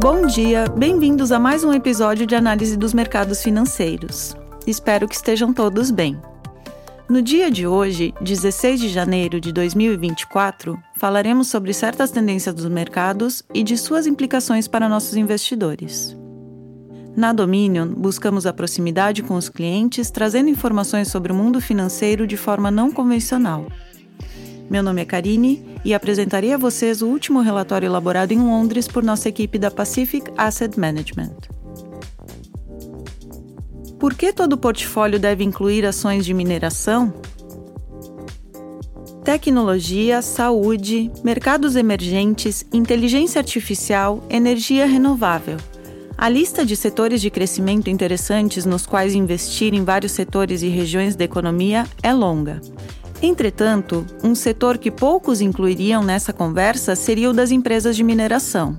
Bom dia, bem-vindos a mais um episódio de análise dos mercados financeiros. Espero que estejam todos bem. No dia de hoje, 16 de janeiro de 2024, falaremos sobre certas tendências dos mercados e de suas implicações para nossos investidores. Na Dominion, buscamos a proximidade com os clientes, trazendo informações sobre o mundo financeiro de forma não convencional. Meu nome é Karine e apresentarei a vocês o último relatório elaborado em Londres por nossa equipe da Pacific Asset Management. Por que todo portfólio deve incluir ações de mineração? Tecnologia, saúde, mercados emergentes, inteligência artificial, energia renovável. A lista de setores de crescimento interessantes nos quais investir em vários setores e regiões da economia é longa. Entretanto, um setor que poucos incluiriam nessa conversa seria o das empresas de mineração.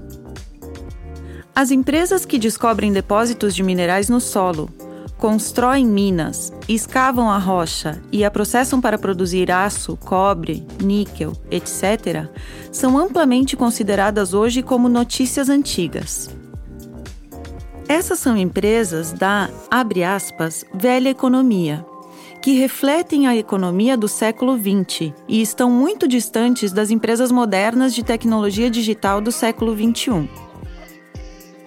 As empresas que descobrem depósitos de minerais no solo, constroem minas, escavam a rocha e a processam para produzir aço, cobre, níquel, etc., são amplamente consideradas hoje como notícias antigas. Essas são empresas da, abre aspas, velha economia, que refletem a economia do século XX e estão muito distantes das empresas modernas de tecnologia digital do século XXI.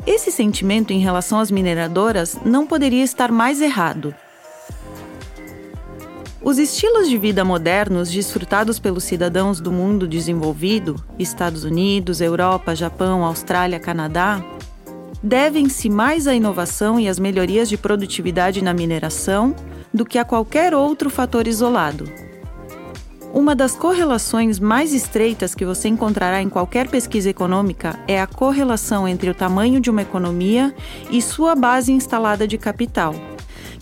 Esse sentimento em relação às mineradoras não poderia estar mais errado. Os estilos de vida modernos desfrutados pelos cidadãos do mundo desenvolvido, Estados Unidos, Europa, Japão, Austrália, Canadá, devem-se mais à inovação e às melhorias de produtividade na mineração do que a qualquer outro fator isolado. Uma das correlações mais estreitas que você encontrará em qualquer pesquisa econômica é a correlação entre o tamanho de uma economia e sua base instalada de capital,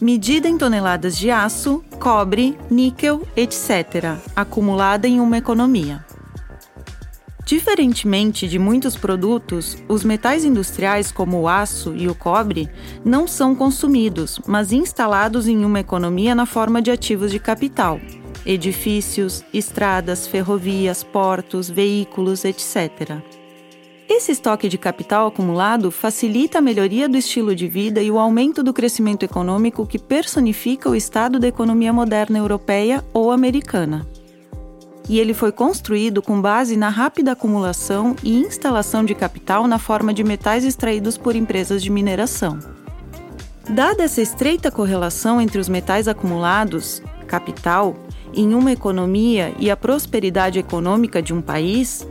medida em toneladas de aço, cobre, níquel, etc., acumulada em uma economia. Diferentemente de muitos produtos, os metais industriais como o aço e o cobre não são consumidos, mas instalados em uma economia na forma de ativos de capital, edifícios, estradas, ferrovias, portos, veículos, etc. Esse estoque de capital acumulado facilita a melhoria do estilo de vida e o aumento do crescimento econômico que personifica o estado da economia moderna europeia ou americana. E ele foi construído com base na rápida acumulação e instalação de capital na forma de metais extraídos por empresas de mineração. Dada essa estreita correlação entre os metais acumulados, capital em uma economia e a prosperidade econômica de um país,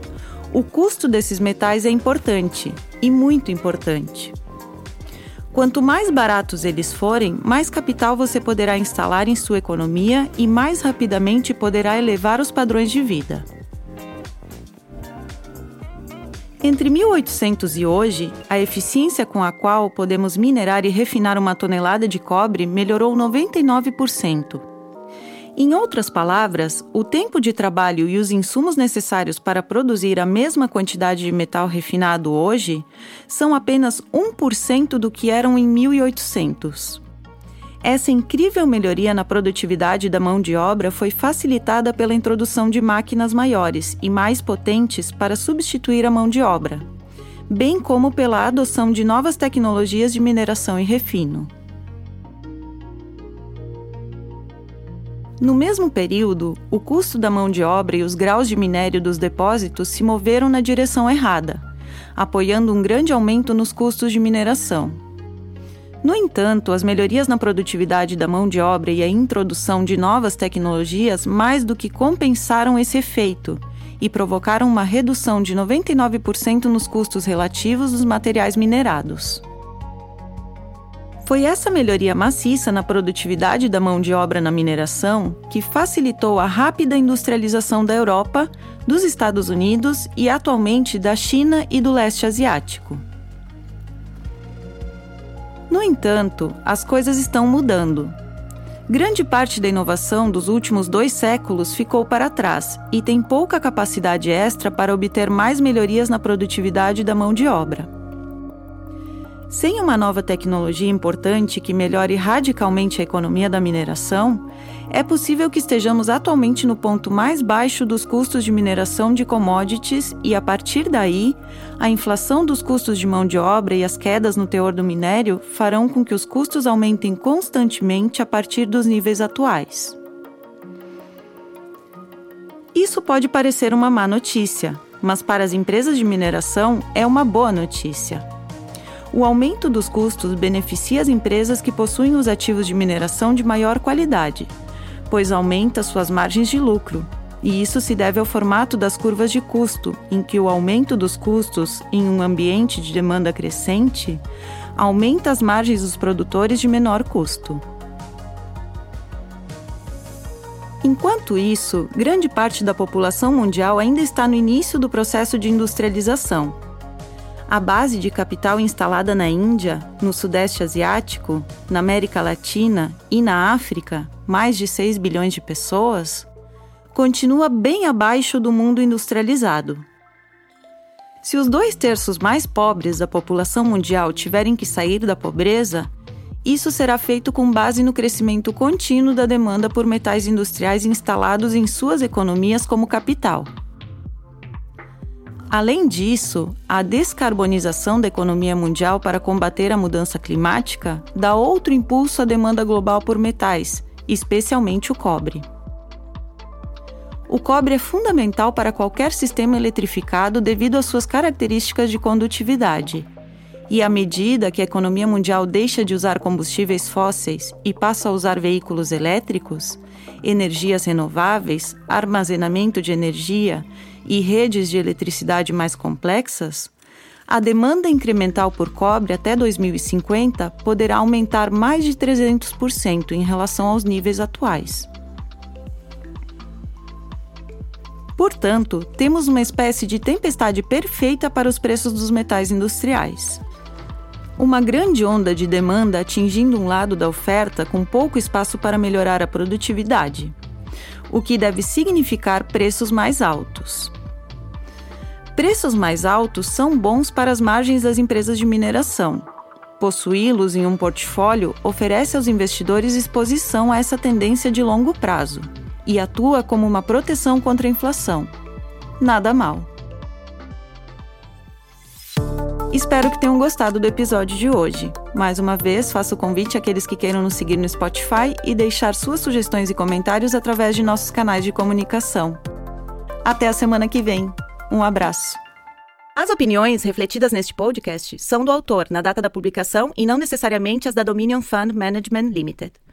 o custo desses metais é importante e muito importante. Quanto mais baratos eles forem, mais capital você poderá instalar em sua economia e mais rapidamente poderá elevar os padrões de vida. Entre 1800 e hoje, a eficiência com a qual podemos minerar e refinar uma tonelada de cobre melhorou 99%. Em outras palavras, o tempo de trabalho e os insumos necessários para produzir a mesma quantidade de metal refinado hoje são apenas 1% do que eram em 1800. Essa incrível melhoria na produtividade da mão de obra foi facilitada pela introdução de máquinas maiores e mais potentes para substituir a mão de obra, bem como pela adoção de novas tecnologias de mineração e refino. No mesmo período, o custo da mão de obra e os graus de minério dos depósitos se moveram na direção errada, apoiando um grande aumento nos custos de mineração. No entanto, as melhorias na produtividade da mão de obra e a introdução de novas tecnologias mais do que compensaram esse efeito e provocaram uma redução de 99% nos custos relativos dos materiais minerados. Foi essa melhoria maciça na produtividade da mão de obra na mineração que facilitou a rápida industrialização da Europa, dos Estados Unidos e atualmente da China e do leste asiático. No entanto, as coisas estão mudando. Grande parte da inovação dos últimos dois séculos ficou para trás e tem pouca capacidade extra para obter mais melhorias na produtividade da mão de obra. Sem uma nova tecnologia importante que melhore radicalmente a economia da mineração, é possível que estejamos atualmente no ponto mais baixo dos custos de mineração de commodities e, a partir daí, a inflação dos custos de mão de obra e as quedas no teor do minério farão com que os custos aumentem constantemente a partir dos níveis atuais. Isso pode parecer uma má notícia, mas para as empresas de mineração é uma boa notícia. O aumento dos custos beneficia as empresas que possuem os ativos de mineração de maior qualidade, pois aumenta suas margens de lucro. E isso se deve ao formato das curvas de custo, em que o aumento dos custos em um ambiente de demanda crescente aumenta as margens dos produtores de menor custo. Enquanto isso, grande parte da população mundial ainda está no início do processo de industrialização a base de capital instalada na Índia, no Sudeste Asiático, na América Latina e na África, mais de 6 bilhões de pessoas, continua bem abaixo do mundo industrializado. Se os dois terços mais pobres da população mundial tiverem que sair da pobreza, isso será feito com base no crescimento contínuo da demanda por metais industriais instalados em suas economias como capital. Além disso, a descarbonização da economia mundial para combater a mudança climática dá outro impulso à demanda global por metais, especialmente o cobre. O cobre é fundamental para qualquer sistema eletrificado devido às suas características de condutividade. E à medida que a economia mundial deixa de usar combustíveis fósseis e passa a usar veículos elétricos, energias renováveis, armazenamento de energia e redes de eletricidade mais complexas, a demanda incremental por cobre até 2050 poderá aumentar mais de 300% em relação aos níveis atuais. Portanto, temos uma espécie de tempestade perfeita para os preços dos metais industriais. Uma grande onda de demanda atingindo um lado da oferta com pouco espaço para melhorar a produtividade, o que deve significar preços mais altos. Preços mais altos são bons para as margens das empresas de mineração. Possuí-los em um portfólio oferece aos investidores exposição a essa tendência de longo prazo e atua como uma proteção contra a inflação. Nada mal. Espero que tenham gostado do episódio de hoje. Mais uma vez, faço o convite àqueles que queiram nos seguir no Spotify e deixar suas sugestões e comentários através de nossos canais de comunicação. Até a semana que vem! Um abraço. As opiniões refletidas neste podcast são do autor na data da publicação e não necessariamente as da Dominion Fund Management Limited.